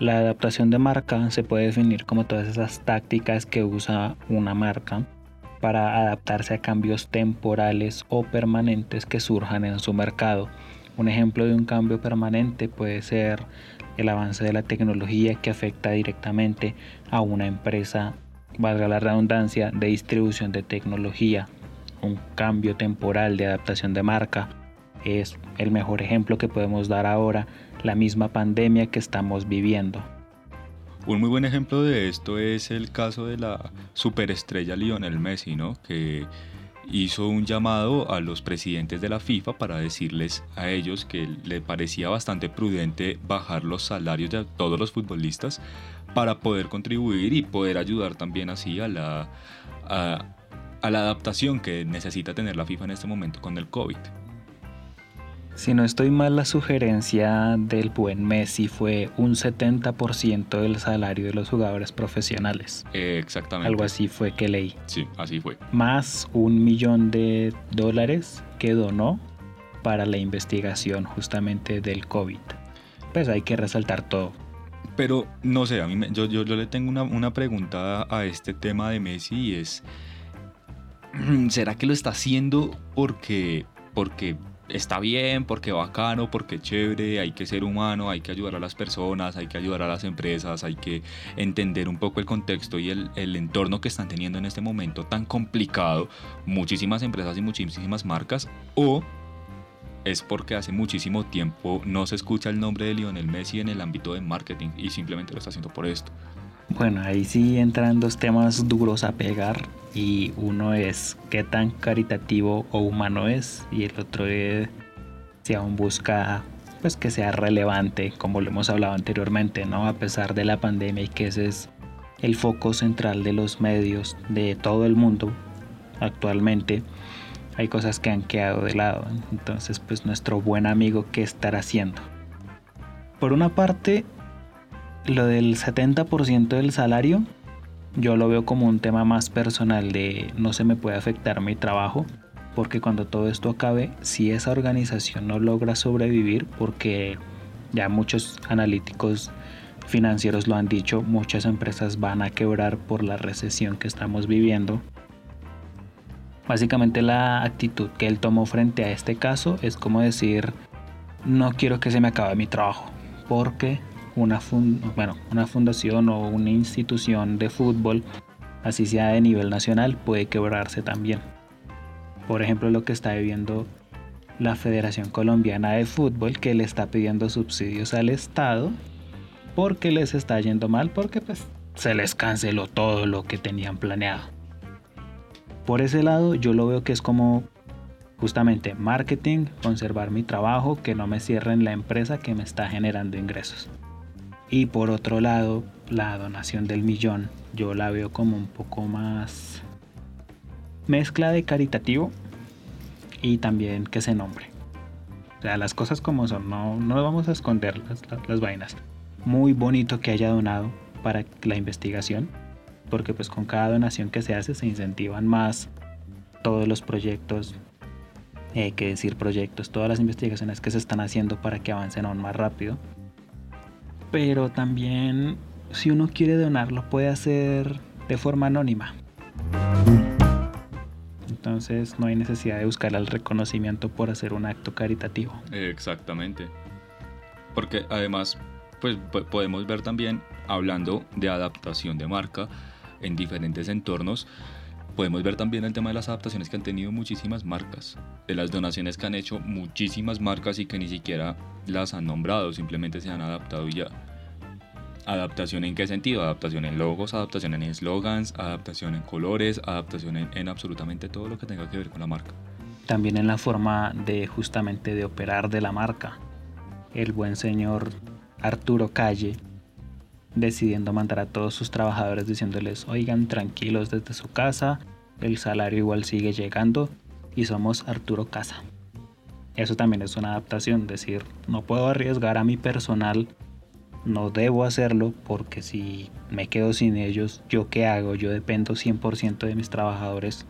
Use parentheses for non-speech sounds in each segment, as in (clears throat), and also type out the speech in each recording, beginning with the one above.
La adaptación de marca se puede definir como todas esas tácticas que usa una marca para adaptarse a cambios temporales o permanentes que surjan en su mercado. Un ejemplo de un cambio permanente puede ser el avance de la tecnología que afecta directamente a una empresa, valga la redundancia, de distribución de tecnología. Un cambio temporal de adaptación de marca es el mejor ejemplo que podemos dar ahora, la misma pandemia que estamos viviendo. Un muy buen ejemplo de esto es el caso de la superestrella Lionel Messi, ¿no? que hizo un llamado a los presidentes de la FIFA para decirles a ellos que le parecía bastante prudente bajar los salarios de todos los futbolistas para poder contribuir y poder ayudar también así a la, a la adaptación que necesita tener la FIFA en este momento con el COVID. Si no estoy mal, la sugerencia del buen Messi fue un 70% del salario de los jugadores profesionales. exactamente. Algo así fue que leí. Sí, así fue. Más un millón de dólares que donó para la investigación justamente del COVID. Pues hay que resaltar todo. Pero no sé, a mí yo, yo, le tengo una, una pregunta a este tema de Messi y es, (clears throat) ¿será que lo está haciendo porque, porque está bien, porque bacano, porque chévere, hay que ser humano, hay que ayudar a las personas, hay que ayudar a las empresas, hay que entender un poco el contexto y el, el, entorno que están teniendo en este momento tan complicado muchísimas empresas y muchísimas marcas, o es porque hace muchísimo tiempo no se escucha el nombre de Lionel Messi en el ámbito de marketing y simplemente lo está haciendo por esto. Bueno, ahí sí entran dos temas duros a pegar y uno es qué tan caritativo o humano es y el otro es si aún busca pues que sea relevante como lo hemos hablado anteriormente, ¿no? A pesar de la pandemia y que ese es el foco central de los medios de todo el mundo actualmente hay cosas que han quedado de lado. Entonces, pues nuestro buen amigo, ¿qué estará haciendo? Por una parte, lo del 70% del salario, yo lo veo como un tema más personal de no se me puede afectar mi trabajo, porque cuando todo esto acabe, si esa organización no logra sobrevivir, porque ya muchos analíticos financieros lo han dicho, muchas empresas van a quebrar por la recesión que estamos viviendo. Básicamente la actitud que él tomó frente a este caso es como decir, no quiero que se me acabe mi trabajo, porque una, bueno, una fundación o una institución de fútbol, así sea de nivel nacional, puede quebrarse también. Por ejemplo, lo que está viviendo la Federación Colombiana de Fútbol, que le está pidiendo subsidios al Estado porque les está yendo mal, porque pues se les canceló todo lo que tenían planeado. Por ese lado, yo lo veo que es como justamente marketing, conservar mi trabajo, que no me cierren la empresa que me está generando ingresos. Y por otro lado, la donación del millón, yo la veo como un poco más mezcla de caritativo y también que se nombre. O sea, las cosas como son, no, no vamos a esconder las, las vainas. Muy bonito que haya donado para la investigación, porque pues con cada donación que se hace se incentivan más todos los proyectos, eh, que decir proyectos, todas las investigaciones que se están haciendo para que avancen aún más rápido pero también si uno quiere donar lo puede hacer de forma anónima. Entonces no hay necesidad de buscar el reconocimiento por hacer un acto caritativo. Exactamente. Porque además, pues podemos ver también, hablando de adaptación de marca en diferentes entornos, podemos ver también el tema de las adaptaciones que han tenido muchísimas marcas, de las donaciones que han hecho muchísimas marcas y que ni siquiera las han nombrado, simplemente se han adaptado y ya. ¿Adaptación en qué sentido? Adaptación en logos, adaptación en eslogans, adaptación en colores, adaptación en, absolutamente todo lo que tenga que ver con la marca. También en la forma de justamente de operar de la marca. El buen señor Arturo Calle decidiendo mandar a todos sus trabajadores diciéndoles, oigan, tranquilos desde su casa, el salario igual sigue llegando y somos Arturo Casa. Eso también es una adaptación, decir, no puedo arriesgar a mi personal, no debo hacerlo porque si me quedo sin ellos, ¿yo qué hago? Yo dependo 100% de mis trabajadores.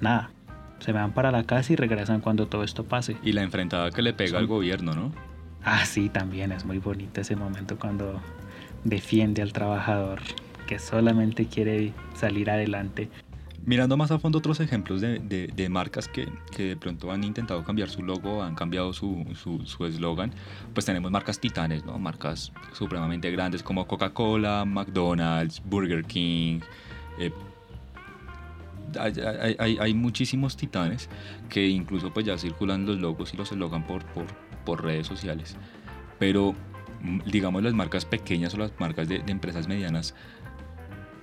Nada, se me van para la casa y regresan cuando todo esto pase. Y la enfrentada que le pega al gobierno, ¿no? Ah, sí, también es muy bonito ese momento cuando defiende al trabajador que solamente quiere salir adelante. Mirando más a fondo otros ejemplos de, marcas que, de pronto han intentado cambiar su logo, han cambiado su eslogan, pues tenemos marcas titanes, ¿no? Marcas supremamente grandes como Coca-Cola, McDonald's, Burger King. Eh, hay, muchísimos titanes que incluso pues ya circulan los logos y los eslogan por, por, por redes sociales. Pero mm, digamos las marcas pequeñas o las marcas de, de empresas medianas,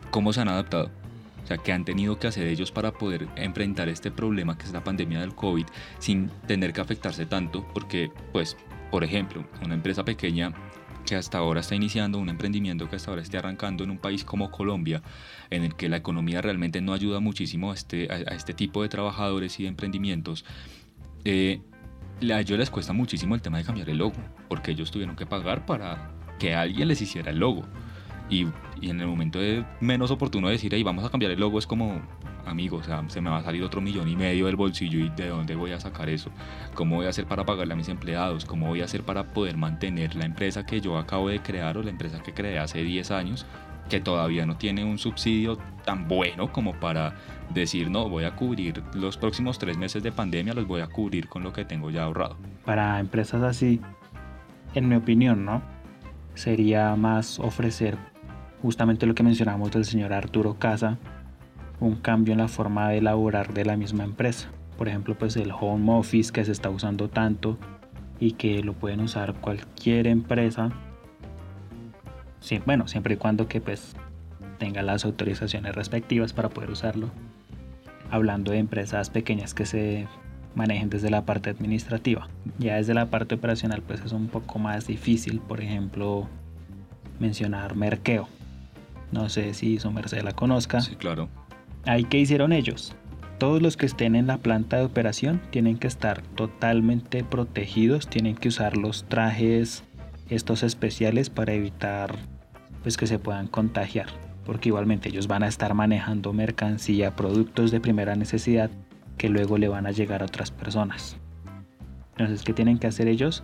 ¿cómo se han adaptado? O sea, ¿qué han tenido que hacer ellos para poder enfrentar este problema que es la pandemia del COVID sin tener que afectarse tanto? Porque, pues, por ejemplo, una empresa pequeña que hasta ahora está iniciando un emprendimiento que hasta ahora esté arrancando en un país como Colombia, en el que la economía realmente no ayuda muchísimo a este, a, este tipo de trabajadores y de emprendimientos, eh, a ellos les cuesta muchísimo el tema de cambiar el logo, porque ellos tuvieron que pagar para que alguien les hiciera el logo. Y, en el momento de menos oportuno de decir, hey, vamos a cambiar el logo, es como, amigo, o sea, se me va a salir otro millón y medio del bolsillo y de dónde voy a sacar eso. ¿Cómo voy a hacer para pagarle a mis empleados? ¿Cómo voy a hacer para poder mantener la empresa que yo acabo de crear o la empresa que creé hace 10 años? que todavía no tiene un subsidio tan bueno como para decir, no, voy a cubrir los próximos tres meses de pandemia, los voy a cubrir con lo que tengo ya ahorrado. Para empresas así, en mi opinión, ¿no? Sería más ofrecer justamente lo que mencionamos del señor Arturo Casa, un cambio en la forma de elaborar de la misma empresa. Por ejemplo, pues el home office que se está usando tanto y que lo pueden usar cualquier empresa. Bueno, siempre y cuando que pues tenga las autorizaciones respectivas para poder usarlo. Hablando de empresas pequeñas que se manejen desde la parte administrativa. Ya desde la parte operacional pues es un poco más difícil, por ejemplo, mencionar Merkeo. No sé si su merced la conozca. Sí, claro. Ahí qué hicieron ellos. Todos los que estén en la planta de operación tienen que estar totalmente protegidos, tienen que usar los trajes estos especiales para evitar pues que se puedan contagiar, porque igualmente ellos van a estar manejando mercancía, productos de primera necesidad que luego le van a llegar a otras personas. Entonces, ¿qué tienen que hacer ellos?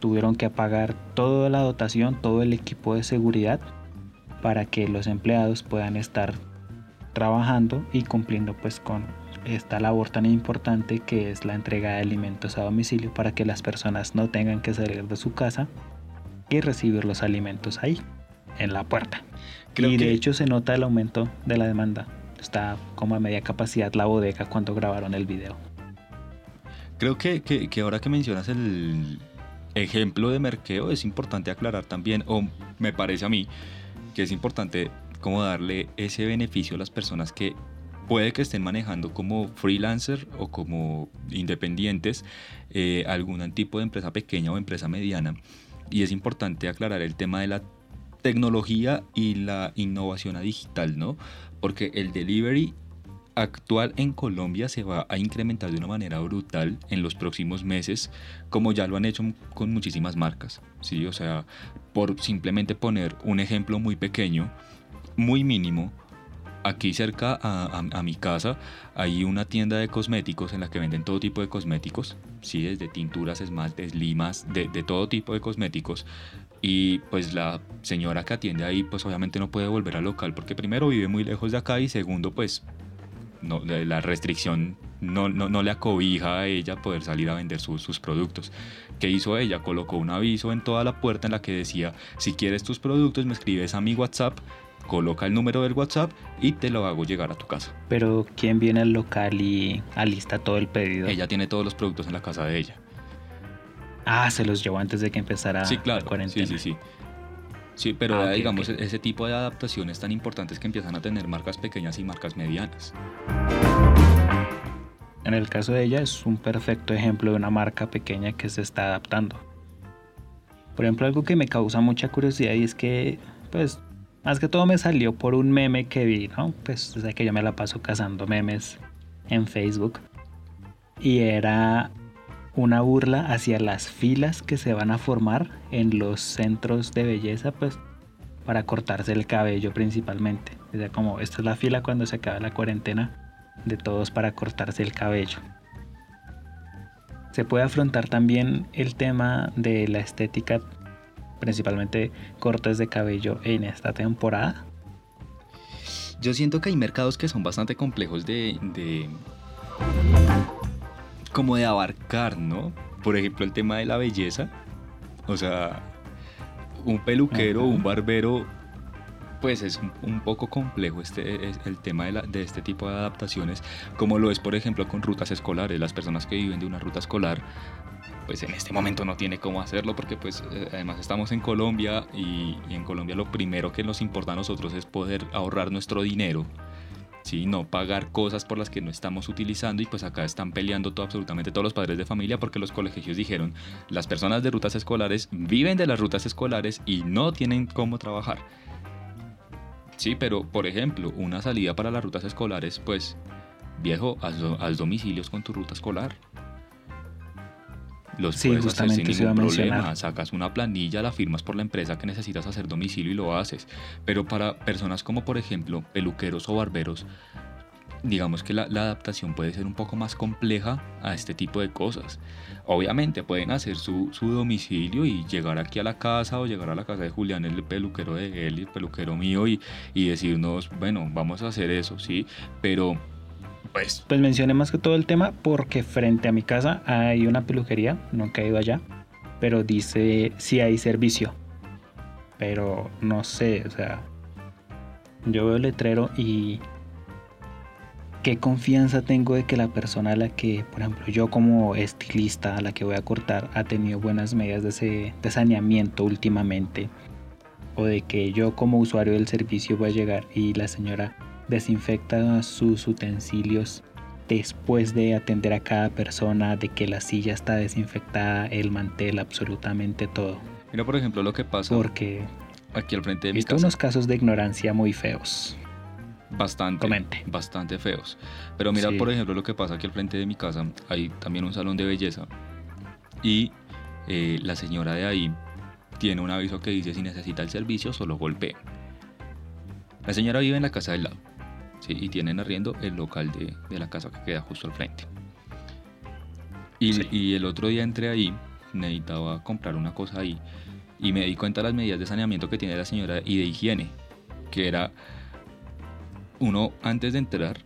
Tuvieron que apagar toda la dotación, todo el equipo de seguridad para que los empleados puedan estar trabajando y cumpliendo pues con esta labor tan importante que es la entrega de alimentos a domicilio para que las personas no tengan que salir de su casa y recibir los alimentos ahí, en la puerta. y de hecho se nota el aumento de la demanda. Está como a media capacidad la bodega cuando grabaron el video. Creo que, que ahora que mencionas el ejemplo de merqueo es importante aclarar también, o me parece a mí, que es importante como darle ese beneficio a las personas que puede que estén manejando como freelancer o como independientes eh, algún tipo de empresa pequeña o empresa mediana. Y es importante aclarar el tema de la tecnología y la innovación digital, ¿no? Porque el delivery actual en Colombia se va a incrementar de una manera brutal en los próximos meses, como ya lo han hecho con muchísimas marcas. ¿sí? O sea, por simplemente poner un ejemplo muy pequeño, muy mínimo, aquí cerca a, mi casa hay una tienda de cosméticos en la que venden todo tipo de cosméticos, ¿sí? desde tinturas, esmaltes, limas, de, de todo tipo de cosméticos. Y pues la señora que atiende ahí pues obviamente no puede volver al local porque primero vive muy lejos de acá y segundo pues no, la restricción no, no, le acobija a ella poder salir a vender sus productos. ¿Qué hizo ella? Colocó un aviso en toda la puerta en la que decía, si quieres tus productos me escribes a mi WhatsApp, coloca el número del WhatsApp y te lo hago llegar a tu casa. Pero ¿quién viene al local y alista todo el pedido? Ella tiene todos los productos en la casa de ella. Ah, se los llevó antes de que empezara sí, claro, la cuarentena. Sí, sí, sí. Sí, pero ah, digamos, ese tipo de adaptaciones tan importantes que empiezan a tener marcas pequeñas y marcas medianas. En el caso de ella es un perfecto ejemplo de una marca pequeña que se está adaptando. Por ejemplo, algo que me causa mucha curiosidad y es que, pues, más que todo me salió por un meme que vi, ¿no? Pues, sé que yo me la paso cazando memes en Facebook. Y era una burla hacia las filas que se van a formar en los centros de belleza, pues para cortarse el cabello principalmente. O sea, como esta es la fila cuando se acaba la cuarentena de todos para cortarse el cabello. Se puede afrontar también el tema de la estética principalmente cortes de cabello en esta temporada? Yo siento que hay mercados que son bastante complejos de, de como de abarcar, ¿no? Por ejemplo, el tema de la belleza. O sea, un peluquero, un barbero, pues es un, poco complejo este, el tema de, de, este tipo de adaptaciones, como lo es, por ejemplo, con rutas escolares. Las personas que viven de una ruta escolar pues en este momento no tiene cómo hacerlo porque pues eh, además estamos en Colombia y, en Colombia lo primero que nos importa a nosotros es poder ahorrar nuestro dinero, ¿sí? no pagar cosas por las que no estamos utilizando y pues acá están peleando todo, absolutamente todos los padres de familia porque los colegios dijeron las personas de rutas escolares viven de las rutas escolares y no tienen cómo trabajar. Sí, pero por ejemplo, una salida para las rutas escolares, pues viejo, haz domicilios con tu ruta escolar los sí, puedes hacer sin ningún problema. Sacas una planilla, la firmas por la empresa que necesitas hacer domicilio y lo haces. Pero para personas como por ejemplo peluqueros o barberos, digamos que la, adaptación puede ser un poco más compleja a este tipo de cosas. Obviamente pueden hacer su, su, domicilio y llegar aquí a la casa o llegar a la casa de Julián, el peluquero de él, el peluquero mío, y, y decirnos, bueno, vamos a hacer eso, ¿sí? Pero pues. Pues mencioné más que todo el tema porque frente a mi casa hay una peluquería, nunca he ido allá, pero dice si hay servicio. Pero no sé, o sea, yo veo el letrero y qué confianza tengo de que la persona a la que, por ejemplo, yo como estilista a la que voy a cortar ha tenido buenas medidas de, de saneamiento últimamente. O de que yo como usuario del servicio voy a llegar y la señora desinfecta sus utensilios después de atender a cada persona, de que la silla está desinfectada, el mantel, absolutamente todo. Mira, por ejemplo, lo que pasa. Porque aquí al frente de mi casa. unos casos de ignorancia muy feos. Bastante, bastante feos. Pero mira, por ejemplo, lo que pasa aquí al frente de mi casa, hay también un salón de belleza y eh, la señora de ahí tiene un aviso que dice si necesita el servicio, solo golpee. La señora vive en la casa del lado y tienen arriendo el local de, la casa que queda justo al frente. Y, y, el otro día entré ahí, necesitaba comprar una cosa ahí y me di cuenta de las medidas de saneamiento que tiene la señora y de higiene, que era uno antes de entrar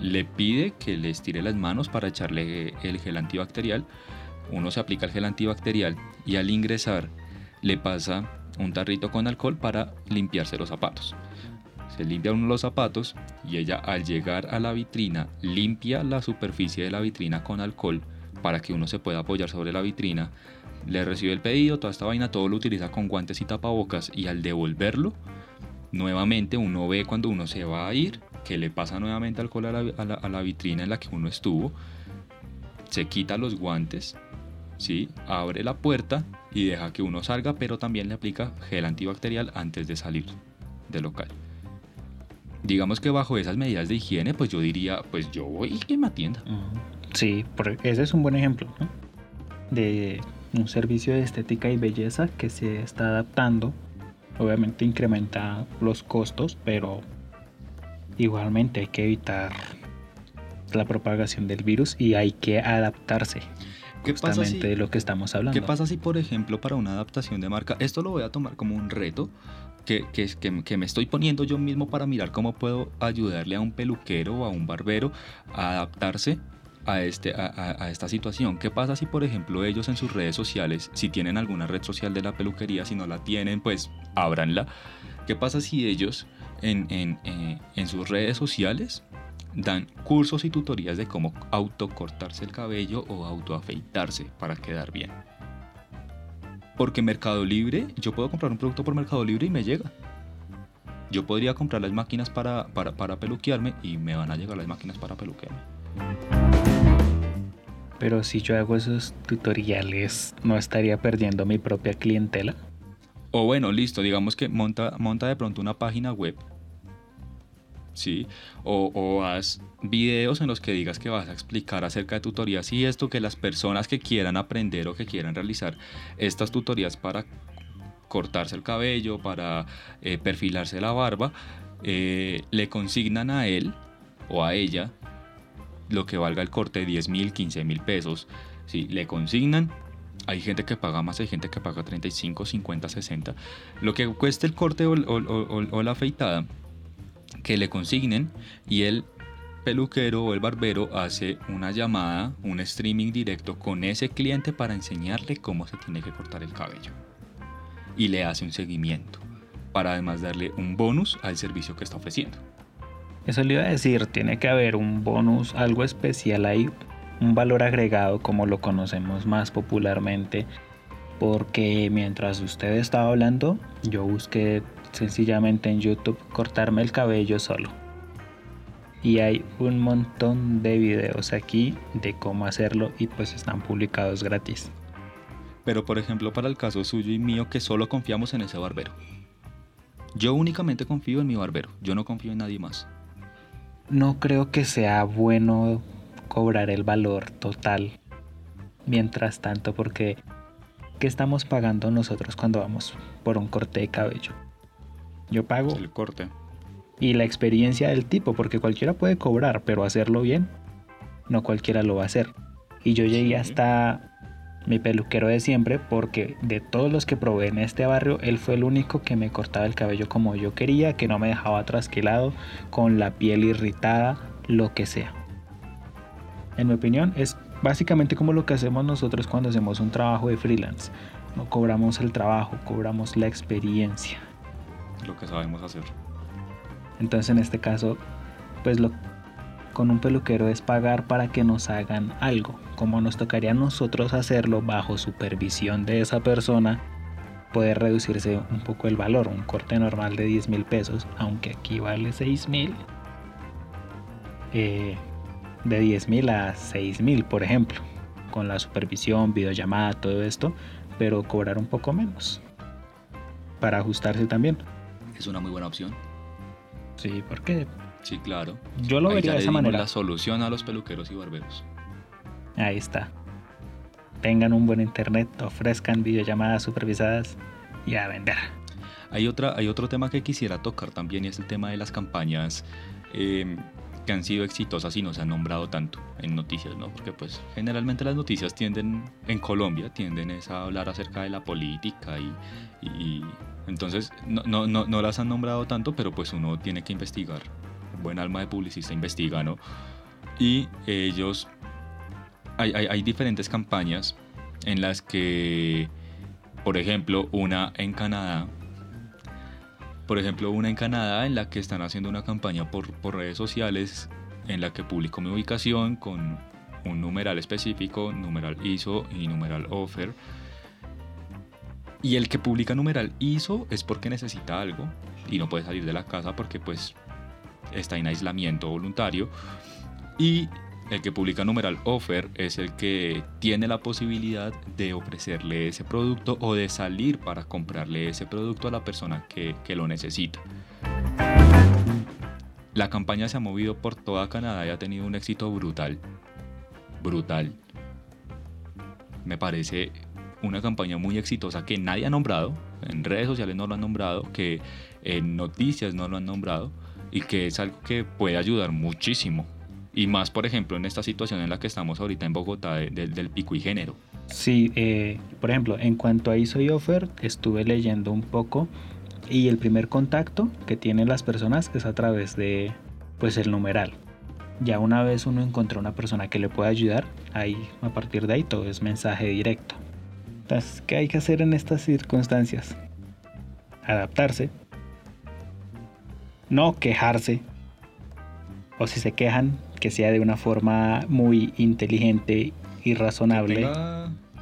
le pide que le estire las manos para echarle el gel antibacterial, uno se aplica el gel antibacterial y al ingresar le pasa un tarrito con alcohol para limpiarse los zapatos se limpia uno los zapatos y ella al llegar a la vitrina limpia la superficie de la vitrina con alcohol para que uno se pueda apoyar sobre la vitrina. Le recibe el pedido, toda esta vaina, todo lo utiliza con guantes y tapabocas y al devolverlo, nuevamente uno ve cuando uno se va a ir que le pasa nuevamente alcohol a la, a la vitrina en la que uno estuvo, se quita los guantes, ¿sí? abre la puerta y deja que uno salga, pero también le aplica gel antibacterial antes de salir del local digamos que bajo esas medidas de higiene, pues yo diría, pues yo voy y me atienda. Sí, ese es un buen ejemplo de un servicio de estética y belleza que se está adaptando. Obviamente incrementa los costos, pero igualmente hay que evitar la propagación del virus y hay que adaptarse. ¿Qué pasa si, de lo que estamos hablando. ¿Qué pasa si, por ejemplo, para una adaptación de marca, esto lo voy a tomar como un reto, que, que, me estoy poniendo yo mismo para mirar cómo puedo ayudarle a un peluquero o a un barbero a adaptarse a, este, a, esta situación. ¿Qué pasa si, por ejemplo, ellos en sus redes sociales, si tienen alguna red social de la peluquería, si no la tienen, pues ábranla? ¿Qué pasa si ellos en, en, eh, en sus redes sociales dan cursos y tutorías de cómo autocortarse el cabello o autoafeitarse para quedar bien? Porque Mercado Libre, yo puedo comprar un producto por Mercado Libre y me llega. Yo podría comprar las máquinas para, para, peluquearme y me van a llegar las máquinas para peluquearme. Pero si yo hago esos tutoriales, ¿no estaría perdiendo mi propia clientela? O bueno, listo, digamos que monta, monta de pronto una página web ¿sí? O, haz videos en los que digas que vas a explicar acerca de tutorías y esto que las personas que quieran aprender o que quieran realizar estas tutorías para cortarse el cabello, para eh, perfilarse la barba, eh, le consignan a él o a ella lo que valga el corte 10 mil, 15 mil pesos. ¿sí? Le consignan Hay gente que paga más, hay gente que paga 35, 50, 60. Lo que cueste el corte o, o la afeitada, que le consignen y el peluquero o el barbero hace una llamada, un streaming directo con ese cliente para enseñarle cómo se tiene que cortar el cabello. Y le hace un seguimiento, para además darle un bonus al servicio que está ofreciendo. Eso le iba a decir, tiene que haber un bonus, algo especial ahí, un valor agregado como lo conocemos más popularmente, porque mientras usted estaba hablando, yo busqué sencillamente en YouTube cortarme el cabello solo. Y hay un montón de videos aquí de cómo hacerlo y pues están publicados gratis. Pero por ejemplo para el caso suyo y mío que solo confiamos en ese barbero. Yo únicamente confío en mi barbero, yo no confío en nadie más no creo que sea bueno cobrar el valor total mientras tanto porque ¿qué estamos pagando nosotros cuando vamos por un corte de cabello? Yo pago el corte y la experiencia del tipo porque cualquiera puede cobrar pero hacerlo bien no cualquiera lo va a hacer y yo llegué hasta mi peluquero de siempre, porque de todos los que probé en este barrio, él fue el único que me cortaba el cabello como yo quería, que no me dejaba trasquilado, con la piel irritada, lo que sea. En mi opinión, es básicamente como lo que hacemos nosotros cuando hacemos un trabajo de freelance. No cobramos el trabajo, cobramos la experiencia. Lo que sabemos hacer. Entonces en este caso, pues lo con un peluquero es pagar para que nos hagan algo. Como nos tocaría a nosotros hacerlo bajo supervisión de esa persona, puede reducirse un poco el valor. Un corte normal de 10 mil pesos, aunque aquí vale 6 mil. Eh, de 10 mil a 6 mil, por ejemplo. Con la supervisión, videollamada, todo esto. Pero cobrar un poco menos. Para ajustarse también. Es una muy buena opción. Sí, porque Sí, claro. Yo lo vería de esa manera. La solución a los peluqueros y barberos. Ahí está. Tengan un buen internet, ofrezcan videollamadas supervisadas y a vender. Hay, otra, hay otro tema que quisiera tocar también y es el tema de las campañas em, que han sido exitosas y no se han nombrado tanto en noticias, ¿no? Porque pues generalmente las noticias tienden, en Colombia, tienden a hablar acerca de la política y, entonces no, no, no, no las han nombrado tanto, pero pues uno tiene que investigar buen alma de publicista investiga, ¿no? Y ellos, hay, diferentes campañas en las que, por ejemplo, una en Canadá, por ejemplo, una en Canadá en la que están haciendo una campaña por, por redes sociales en la que publico mi ubicación con un numeral específico, numeral ISO y numeral offer. Y el que publica numeral ISO es porque necesita algo y no puede salir de la casa porque pues está en aislamiento voluntario y el que publica numeral offer es el que tiene la posibilidad de ofrecerle ese producto o de salir para comprarle ese producto a la persona que, que, lo necesita. La campaña se ha movido por toda Canadá y ha tenido un éxito brutal. Brutal. Me parece una campaña muy exitosa que nadie ha nombrado, en redes sociales no lo han nombrado, que en noticias no lo han nombrado y que es algo que puede ayudar muchísimo. Y más, por ejemplo, en esta situación en la que estamos ahorita en Bogotá del pico y género. Sí, eh, por ejemplo, en cuanto a ISO y Offer, estuve leyendo un poco y el primer contacto que tienen las personas es a través de pues el numeral. Ya una vez uno encontró una persona que le pueda ayudar, ahí a partir de ahí todo es mensaje directo. Entonces, ¿qué hay que hacer en estas circunstancias? Adaptarse, no quejarse. O si se quejan, que sea de una forma muy inteligente y razonable.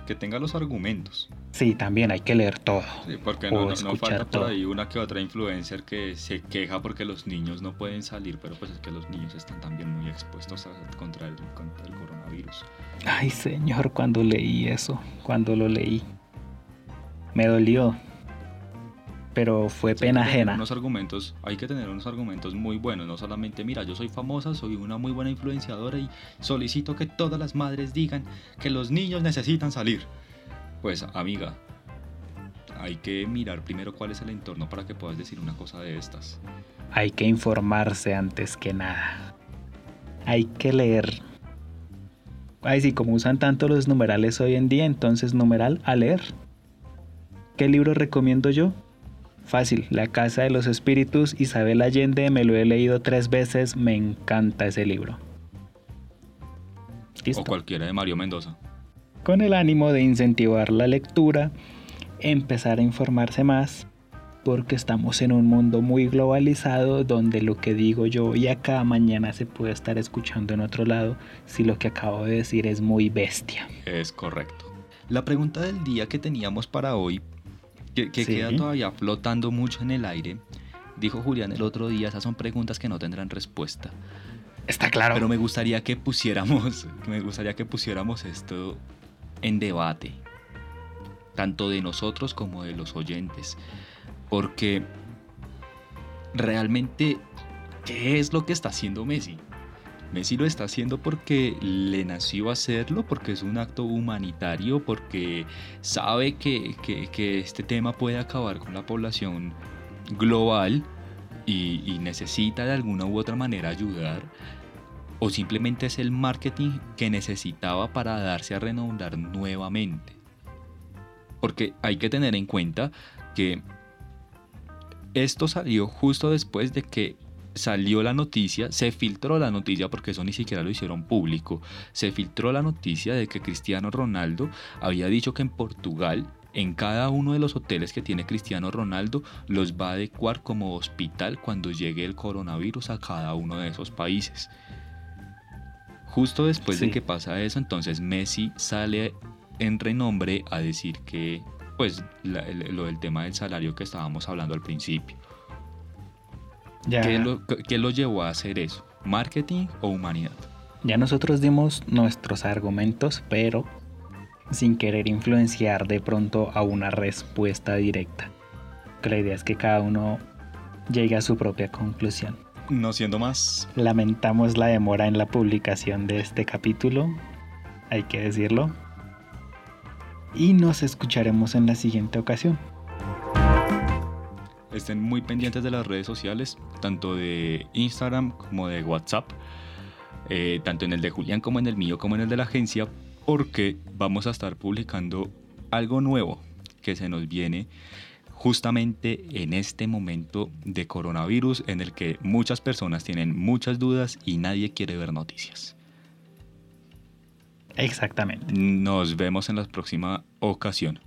Que tenga, los argumentos. Sí, también hay que leer todo. Sí, porque no, no, falta por ahí una que otra influencer que se queja porque los niños no pueden salir, pero pues es que los niños están también muy expuestos contra, el, contra el coronavirus. Ay, señor, cuando leí eso, cuando lo leí, me dolió pero fue pena ajena. Unos argumentos, hay que tener unos argumentos muy buenos, no solamente, mira, yo soy famosa, soy una muy buena influenciadora y solicito que todas las madres digan que los niños necesitan salir. Pues, amiga, hay que mirar primero cuál es el entorno para que puedas decir una cosa de estas. Hay que informarse antes que nada. Hay que leer Ay, sí, como usan tanto los numerales hoy en día, entonces numeral a leer. ¿Qué libro recomiendo yo? Fácil, La Casa de los Espíritus, Isabel Allende, me lo he leído tres veces, me encanta ese libro. O cualquiera de Mario Mendoza. Con el ánimo de incentivar la lectura, empezar a informarse más, porque estamos en un mundo muy globalizado donde lo que digo yo y acá mañana se puede estar escuchando en otro lado si lo que acabo de decir es muy bestia. Es correcto. La pregunta del día que teníamos para hoy que, queda todavía flotando mucho en el aire. Dijo Julián el otro día, esas son preguntas que no tendrán respuesta. Está claro. Pero me gustaría que pusiéramos, (laughs) me gustaría que pusiéramos esto en debate, tanto de nosotros como de los oyentes, porque realmente, ¿qué es lo que está haciendo Messi? Messi lo está haciendo porque le nació hacerlo, porque es un acto humanitario, porque sabe que, este tema puede acabar con la población global y, necesita de alguna u otra manera ayudar, o simplemente es el marketing que necesitaba para darse a renombrar nuevamente. Porque hay que tener en cuenta que esto salió justo después de que salió la noticia, se filtró la noticia, porque eso ni siquiera lo hicieron público, se filtró la noticia de que Cristiano Ronaldo había dicho que en Portugal, en cada uno de los hoteles que tiene Cristiano Ronaldo, los va a adecuar como hospital cuando llegue el coronavirus a cada uno de esos países. Justo después de que pasa eso, entonces Messi sale en renombre a decir que, pues, lo del tema del salario que estábamos hablando al principio. ¿Qué, lo, llevó a hacer eso? ¿Marketing o humanidad? Ya nosotros dimos nuestros argumentos, pero sin querer influenciar de pronto a una respuesta directa. la idea es que cada uno llegue a su propia conclusión. No siendo más. Lamentamos la demora en la publicación de este capítulo, hay que decirlo. Y nos escucharemos en la siguiente ocasión estén muy pendientes de las redes sociales, tanto de Instagram como de WhatsApp, eh, tanto en el de Julián como en el mío como en el de la agencia, porque vamos a estar publicando algo nuevo que se nos viene justamente en este momento de coronavirus en el que muchas personas tienen muchas dudas y nadie quiere ver noticias. Exactamente. Nos vemos en la próxima ocasión.